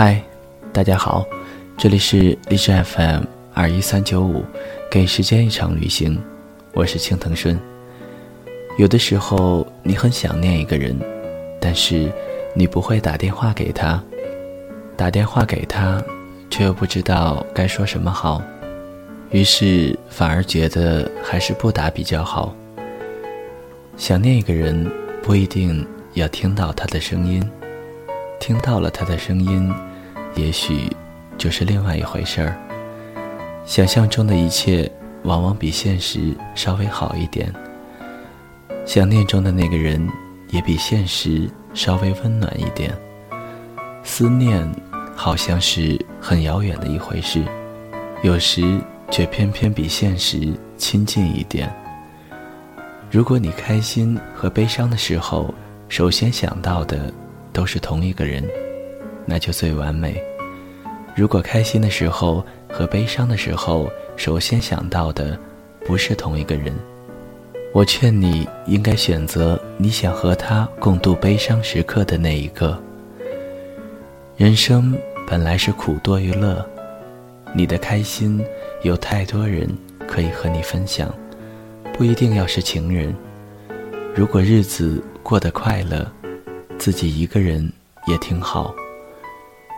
嗨，大家好，这里是荔枝 FM 二一三九五，给时间一场旅行，我是青藤顺。有的时候你很想念一个人，但是你不会打电话给他，打电话给他，却又不知道该说什么好，于是反而觉得还是不打比较好。想念一个人，不一定要听到他的声音，听到了他的声音。也许，就是另外一回事儿。想象中的一切，往往比现实稍微好一点。想念中的那个人，也比现实稍微温暖一点。思念，好像是很遥远的一回事，有时却偏偏比现实亲近一点。如果你开心和悲伤的时候，首先想到的都是同一个人。那就最完美。如果开心的时候和悲伤的时候，首先想到的不是同一个人，我劝你应该选择你想和他共度悲伤时刻的那一个。人生本来是苦多于乐，你的开心有太多人可以和你分享，不一定要是情人。如果日子过得快乐，自己一个人也挺好。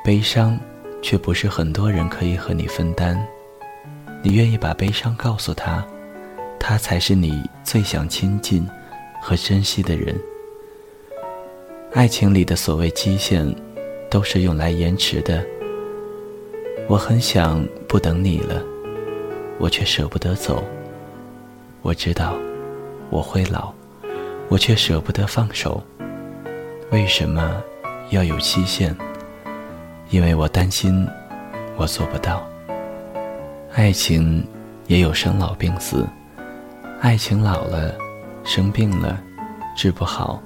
悲伤，却不是很多人可以和你分担。你愿意把悲伤告诉他，他才是你最想亲近和珍惜的人。爱情里的所谓期限，都是用来延迟的。我很想不等你了，我却舍不得走。我知道我会老，我却舍不得放手。为什么要有期限？因为我担心，我做不到。爱情也有生老病死，爱情老了，生病了，治不好，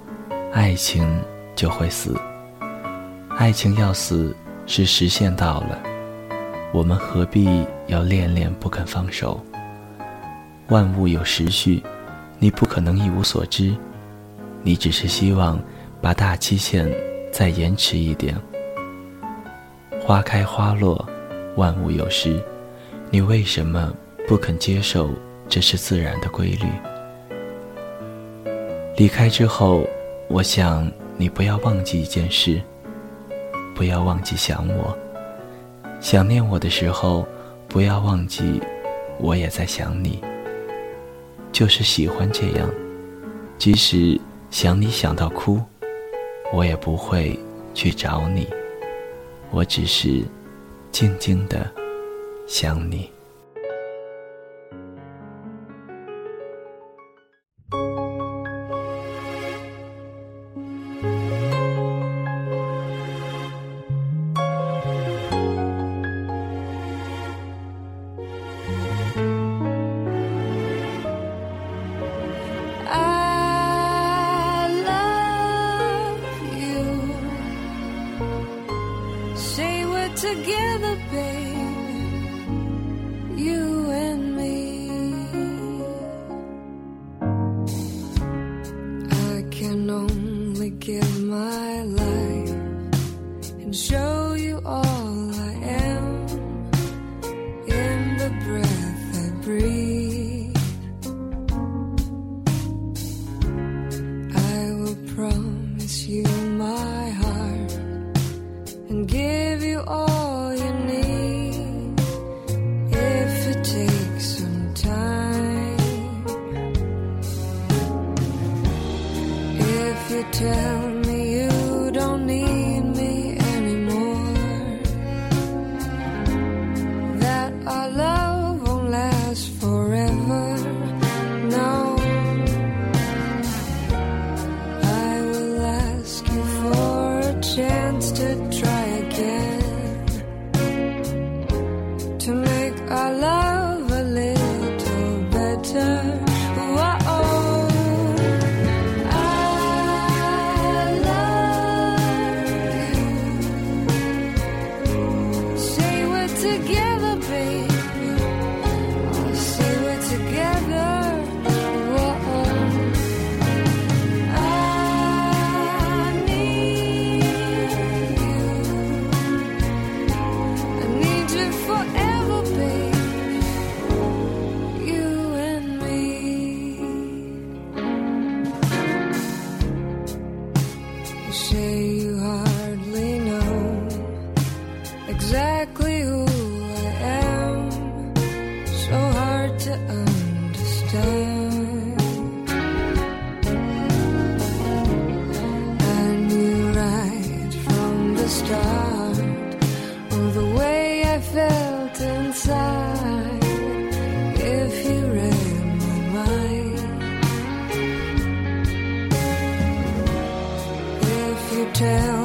爱情就会死。爱情要死是时限到了，我们何必要恋恋不肯放手？万物有时序，你不可能一无所知，你只是希望把大期限再延迟一点。花开花落，万物有时，你为什么不肯接受这是自然的规律？离开之后，我想你不要忘记一件事，不要忘记想我。想念我的时候，不要忘记，我也在想你。就是喜欢这样，即使想你想到哭，我也不会去找你。我只是静静的想你。to felt inside. If you read my mind. If you tell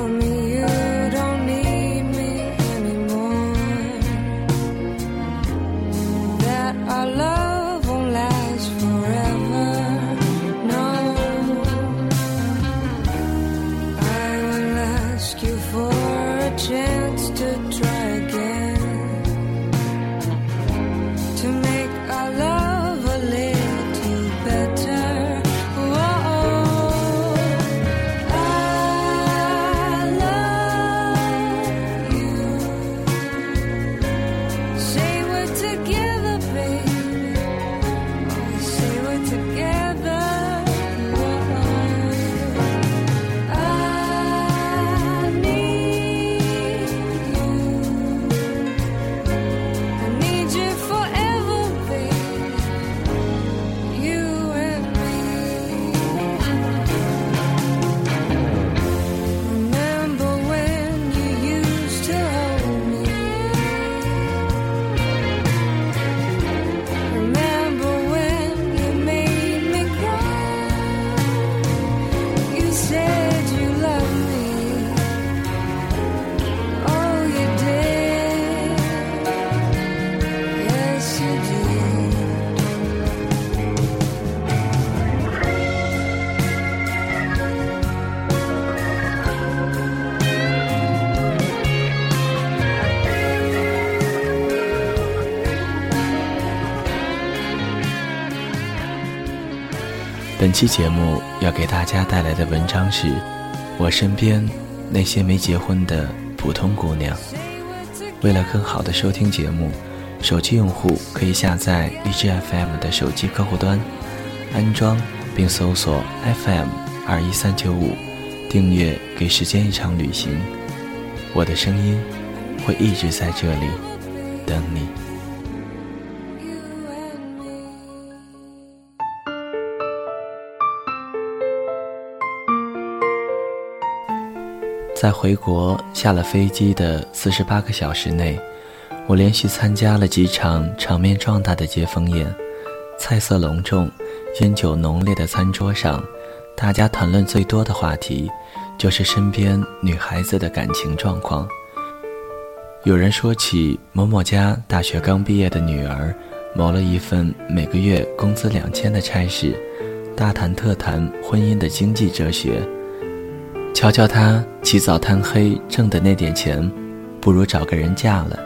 本期节目要给大家带来的文章是：我身边那些没结婚的普通姑娘。为了更好的收听节目，手机用户可以下载荔枝 FM 的手机客户端，安装并搜索 FM 二一三九五，订阅《给时间一场旅行》。我的声音会一直在这里等你。在回国下了飞机的四十八个小时内，我连续参加了几场场面壮大的接风宴，菜色隆重，烟酒浓烈的餐桌上，大家谈论最多的话题，就是身边女孩子的感情状况。有人说起某某家大学刚毕业的女儿，谋了一份每个月工资两千的差事，大谈特谈婚姻的经济哲学。瞧瞧她起早贪黑挣的那点钱，不如找个人嫁了。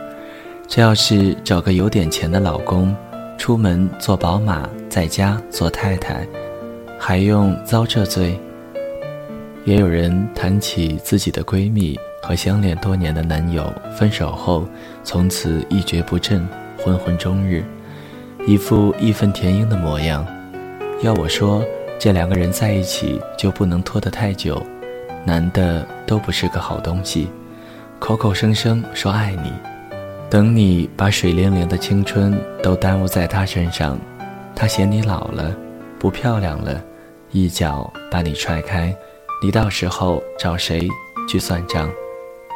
这要是找个有点钱的老公，出门坐宝马，在家做太太，还用遭这罪？也有人谈起自己的闺蜜和相恋多年的男友分手后，从此一蹶不振，浑浑终日，一副义愤填膺的模样。要我说，这两个人在一起就不能拖得太久。男的都不是个好东西，口口声声说爱你，等你把水灵灵的青春都耽误在他身上，他嫌你老了，不漂亮了，一脚把你踹开，你到时候找谁去算账？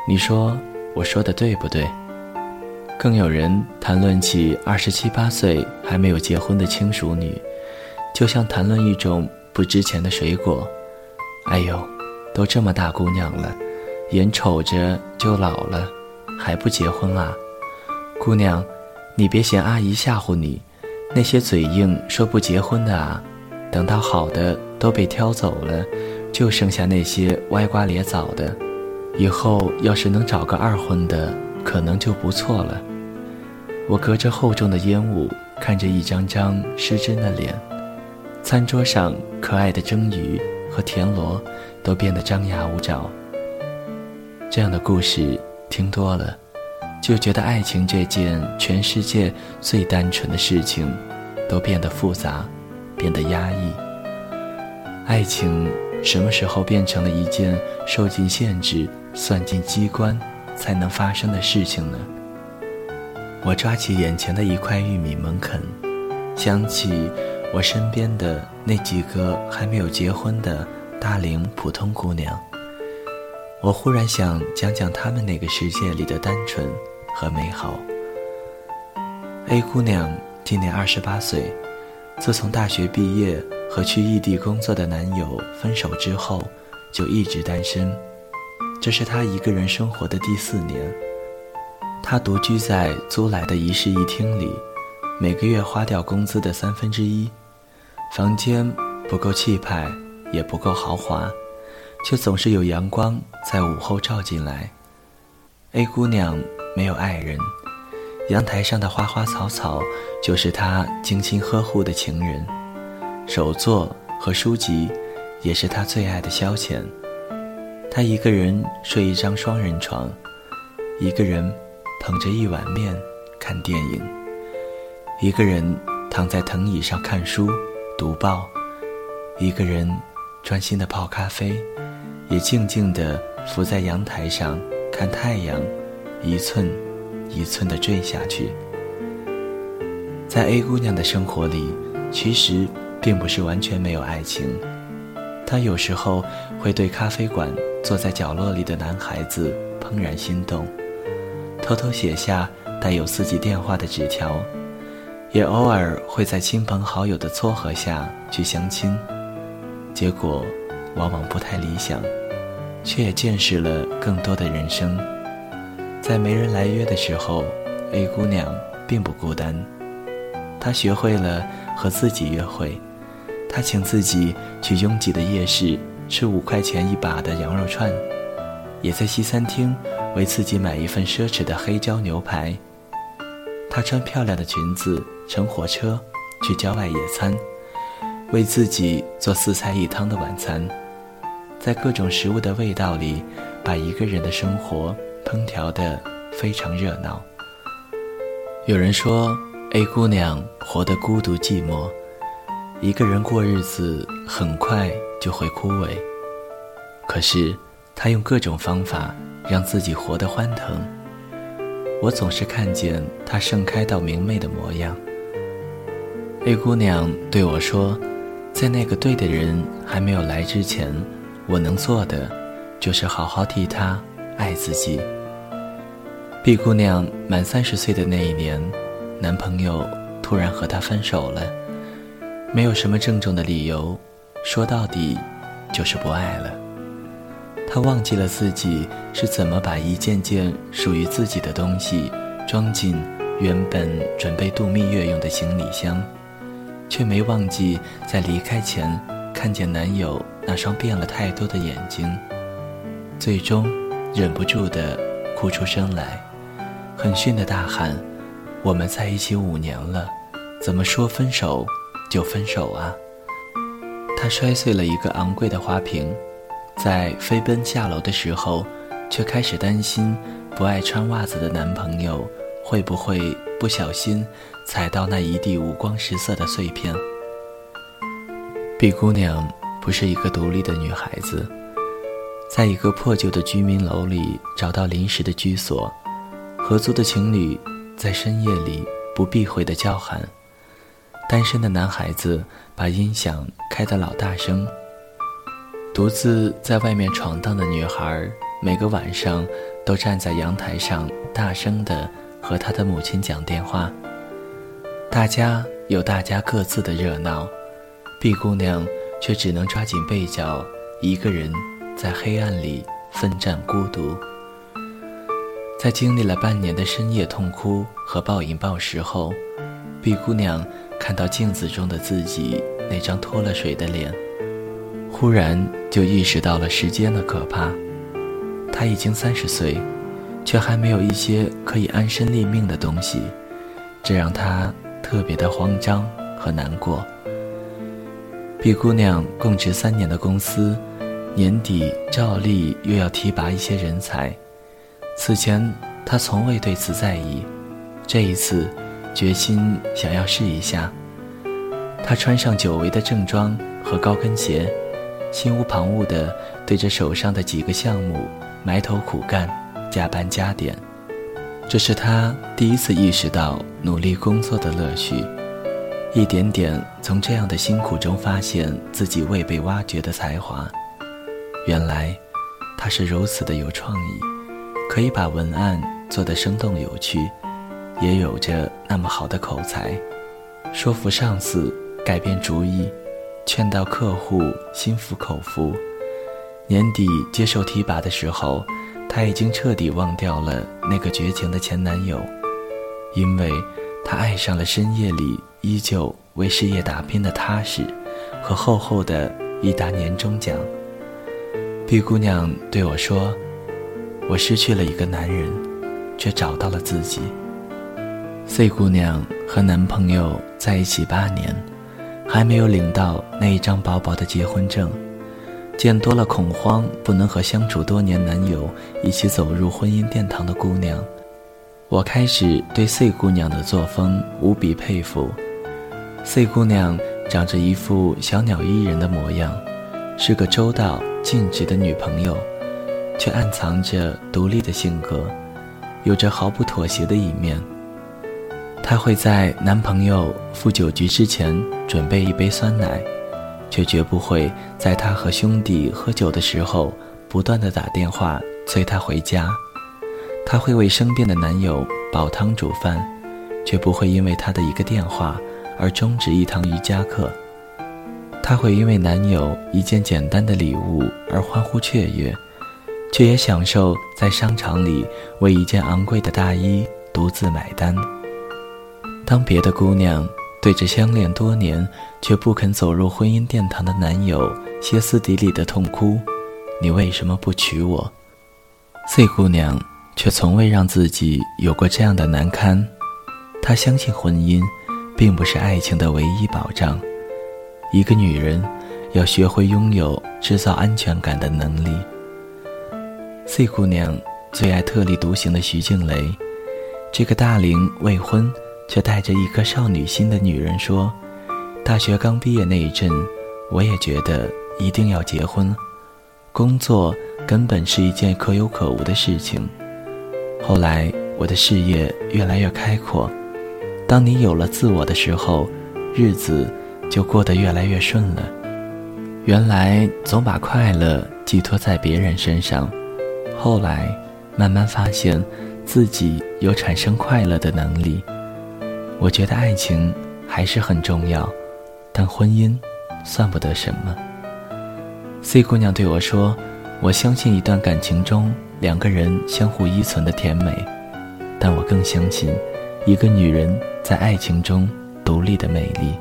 你说我说的对不对？更有人谈论起二十七八岁还没有结婚的轻熟女，就像谈论一种不值钱的水果。哎呦！都这么大姑娘了，眼瞅着就老了，还不结婚啊？姑娘，你别嫌阿姨吓唬你，那些嘴硬说不结婚的啊，等到好的都被挑走了，就剩下那些歪瓜裂枣的。以后要是能找个二婚的，可能就不错了。我隔着厚重的烟雾，看着一张张失真的脸，餐桌上可爱的蒸鱼和田螺都变得张牙舞爪。这样的故事听多了，就觉得爱情这件全世界最单纯的事情，都变得复杂，变得压抑。爱情什么时候变成了一件受尽限制、算尽机关才能发生的事情呢？我抓起眼前的一块玉米猛啃，想起我身边的那几个还没有结婚的大龄普通姑娘，我忽然想讲讲她们那个世界里的单纯和美好。A 姑娘今年二十八岁，自从大学毕业和去异地工作的男友分手之后，就一直单身。这是她一个人生活的第四年。她独居在租来的一室一厅里，每个月花掉工资的三分之一。房间不够气派，也不够豪华，却总是有阳光在午后照进来。A 姑娘没有爱人。阳台上的花花草草，就是他精心呵护的情人；手作和书籍，也是他最爱的消遣。他一个人睡一张双人床，一个人捧着一碗面看电影，一个人躺在藤椅上看书读报，一个人专心的泡咖啡，也静静地伏在阳台上看太阳，一寸。一寸的坠下去。在 A 姑娘的生活里，其实并不是完全没有爱情。她有时候会对咖啡馆坐在角落里的男孩子怦然心动，偷偷写下带有自己电话的纸条，也偶尔会在亲朋好友的撮合下去相亲，结果往往不太理想，却也见识了更多的人生。在没人来约的时候，A 姑娘并不孤单。她学会了和自己约会，她请自己去拥挤的夜市吃五块钱一把的羊肉串，也在西餐厅为自己买一份奢侈的黑椒牛排。她穿漂亮的裙子乘火车去郊外野餐，为自己做四菜一汤的晚餐，在各种食物的味道里，把一个人的生活。烹调的非常热闹。有人说，A 姑娘活得孤独寂寞，一个人过日子很快就会枯萎。可是，她用各种方法让自己活得欢腾。我总是看见她盛开到明媚的模样。A 姑娘对我说，在那个对的人还没有来之前，我能做的就是好好替他爱自己。B 姑娘满三十岁的那一年，男朋友突然和她分手了，没有什么郑重的理由，说到底就是不爱了。她忘记了自己是怎么把一件件属于自己的东西装进原本准备度蜜月用的行李箱，却没忘记在离开前看见男友那双变了太多的眼睛，最终忍不住的哭出声来。很训的大喊：“我们在一起五年了，怎么说分手就分手啊？”他摔碎了一个昂贵的花瓶，在飞奔下楼的时候，却开始担心不爱穿袜子的男朋友会不会不小心踩到那一地五光十色的碎片。毕姑娘不是一个独立的女孩子，在一个破旧的居民楼里找到临时的居所。合租的情侣在深夜里不避讳的叫喊，单身的男孩子把音响开得老大声。独自在外面闯荡的女孩，每个晚上都站在阳台上大声的和她的母亲讲电话。大家有大家各自的热闹毕姑娘却只能抓紧被角，一个人在黑暗里奋战孤独。在经历了半年的深夜痛哭和暴饮暴食后毕姑娘看到镜子中的自己那张脱了水的脸，忽然就意识到了时间的可怕。她已经三十岁，却还没有一些可以安身立命的东西，这让她特别的慌张和难过。毕姑娘供职三年的公司，年底照例又要提拔一些人才。此前，她从未对此在意，这一次，决心想要试一下。她穿上久违的正装和高跟鞋，心无旁骛地对着手上的几个项目埋头苦干，加班加点。这是他第一次意识到努力工作的乐趣，一点点从这样的辛苦中发现自己未被挖掘的才华。原来，他是如此的有创意，可以把文案做得生动有趣，也有着那么好的口才，说服上司改变主意。劝到客户心服口服。年底接受提拔的时候，他已经彻底忘掉了那个绝情的前男友，因为他爱上了深夜里依旧为事业打拼的踏实，和厚厚的一沓年终奖。B 姑娘对我说：“我失去了一个男人，却找到了自己。”C 姑娘和男朋友在一起八年。还没有领到那一张薄薄的结婚证，见多了恐慌，不能和相处多年男友一起走入婚姻殿堂的姑娘，我开始对 C 姑娘的作风无比佩服。C 姑娘长着一副小鸟依人的模样，是个周到尽职的女朋友，却暗藏着独立的性格，有着毫不妥协的一面。她会在男朋友赴酒局之前准备一杯酸奶，却绝不会在他和兄弟喝酒的时候不断的打电话催他回家。她会为生病的男友煲汤煮饭，却不会因为他的一个电话而终止一堂瑜伽课。她会因为男友一件简单的礼物而欢呼雀跃，却也享受在商场里为一件昂贵的大衣独自买单。当别的姑娘对着相恋多年却不肯走入婚姻殿堂的男友歇斯底里的痛哭：“你为什么不娶我？”C 姑娘却从未让自己有过这样的难堪。她相信婚姻并不是爱情的唯一保障。一个女人要学会拥有制造安全感的能力。C 姑娘最爱特立独行的徐静蕾，这个大龄未婚。却带着一颗少女心的女人说：“大学刚毕业那一阵，我也觉得一定要结婚，工作根本是一件可有可无的事情。后来我的事业越来越开阔，当你有了自我的时候，日子就过得越来越顺了。原来总把快乐寄托在别人身上，后来慢慢发现自己有产生快乐的能力。”我觉得爱情还是很重要，但婚姻算不得什么。C 姑娘对我说：“我相信一段感情中两个人相互依存的甜美，但我更相信一个女人在爱情中独立的美丽。”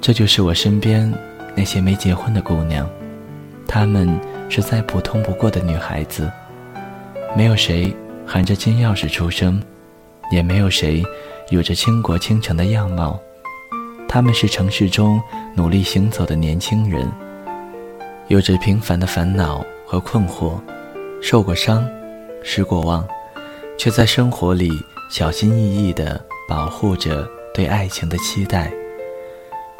这就是我身边那些没结婚的姑娘，她们是再普通不过的女孩子，没有谁含着金钥匙出生。也没有谁有着倾国倾城的样貌，他们是城市中努力行走的年轻人，有着平凡的烦恼和困惑，受过伤，失过望，却在生活里小心翼翼地保护着对爱情的期待。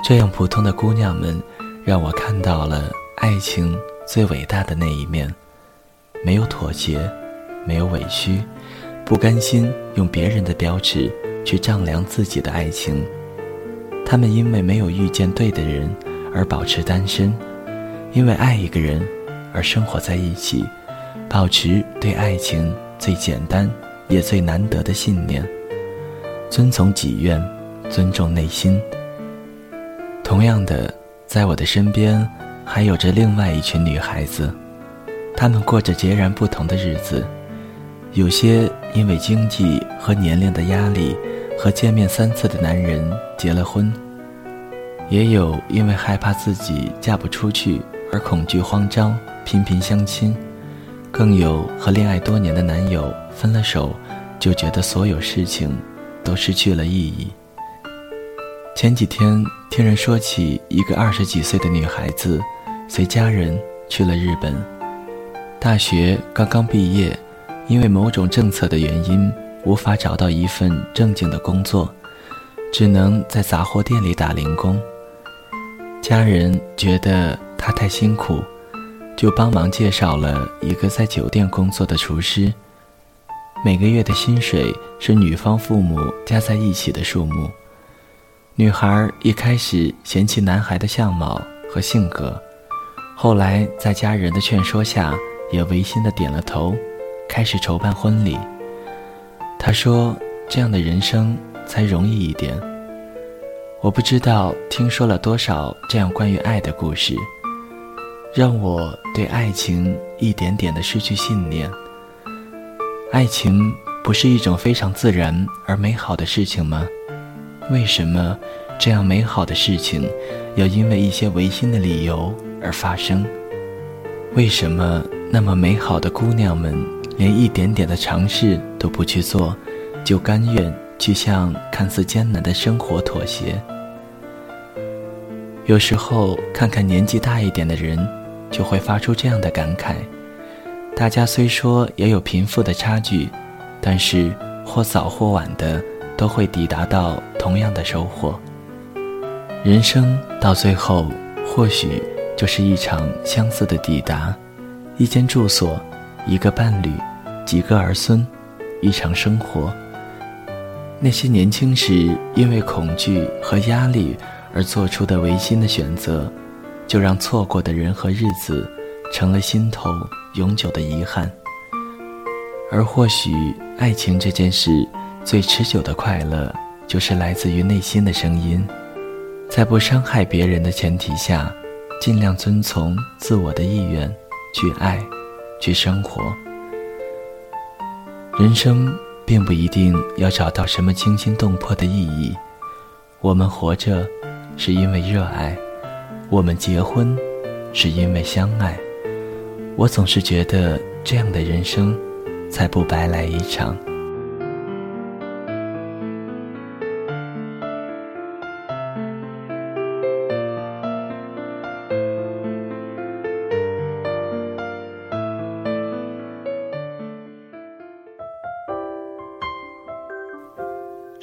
这样普通的姑娘们，让我看到了爱情最伟大的那一面：没有妥协，没有委屈。不甘心用别人的标尺去丈量自己的爱情，他们因为没有遇见对的人而保持单身，因为爱一个人而生活在一起，保持对爱情最简单也最难得的信念，遵从己愿，尊重内心。同样的，在我的身边还有着另外一群女孩子，她们过着截然不同的日子。有些因为经济和年龄的压力，和见面三次的男人结了婚；也有因为害怕自己嫁不出去而恐惧慌张，频频相亲；更有和恋爱多年的男友分了手，就觉得所有事情都失去了意义。前几天听人说起一个二十几岁的女孩子，随家人去了日本，大学刚刚毕业。因为某种政策的原因，无法找到一份正经的工作，只能在杂货店里打零工。家人觉得他太辛苦，就帮忙介绍了一个在酒店工作的厨师。每个月的薪水是女方父母加在一起的数目。女孩一开始嫌弃男孩的相貌和性格，后来在家人的劝说下，也违心的点了头，开始筹办婚礼。他说：“这样的人生才容易一点。”我不知道听说了多少这样关于爱的故事，让我对爱情一点点的失去信念。爱情不是一种非常自然而美好的事情吗？为什么这样美好的事情要因为一些违心的理由而发生？为什么那么美好的姑娘们连一点点的尝试都不去做，就甘愿去向看似艰难的生活妥协？有时候看看年纪大一点的人，就会发出这样的感慨。大家虽说也有贫富的差距，但是或早或晚的都会抵达到同样的收获。人生到最后，或许就是一场相似的抵达，一间住所，一个伴侣，几个儿孙，一场生活。那些年轻时因为恐惧和压力而做出的违心的选择，就让错过的人和日子成了心头。永久的遗憾，而或许爱情这件事最持久的快乐，就是来自于内心的声音，在不伤害别人的前提下，尽量遵从自我的意愿，去爱，去生活。人生并不一定要找到什么惊心动魄的意义，我们活着是因为热爱，我们结婚是因为相爱。我总是觉得这样的人生，才不白来一场。